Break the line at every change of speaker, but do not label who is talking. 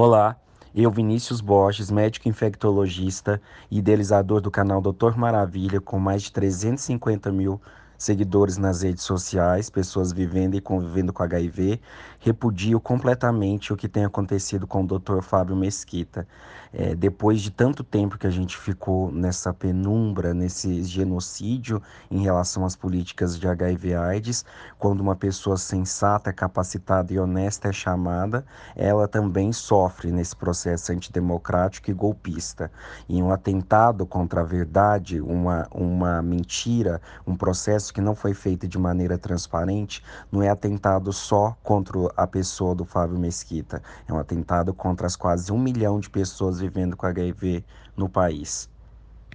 Olá, eu, Vinícius Borges, médico infectologista e idealizador do canal Doutor Maravilha, com mais de 350 mil seguidores nas redes sociais, pessoas vivendo e convivendo com HIV, repudio completamente o que tem acontecido com o Dr. Fábio Mesquita. É, depois de tanto tempo que a gente ficou nessa penumbra, nesse genocídio em relação às políticas de HIV/AIDS, quando uma pessoa sensata, capacitada e honesta é chamada, ela também sofre nesse processo antidemocrático e golpista. E um atentado contra a verdade, uma, uma mentira, um processo que não foi feito de maneira transparente não é atentado só contra a pessoa do Fábio Mesquita, é um atentado contra as quase um milhão de pessoas vivendo com HIV no país.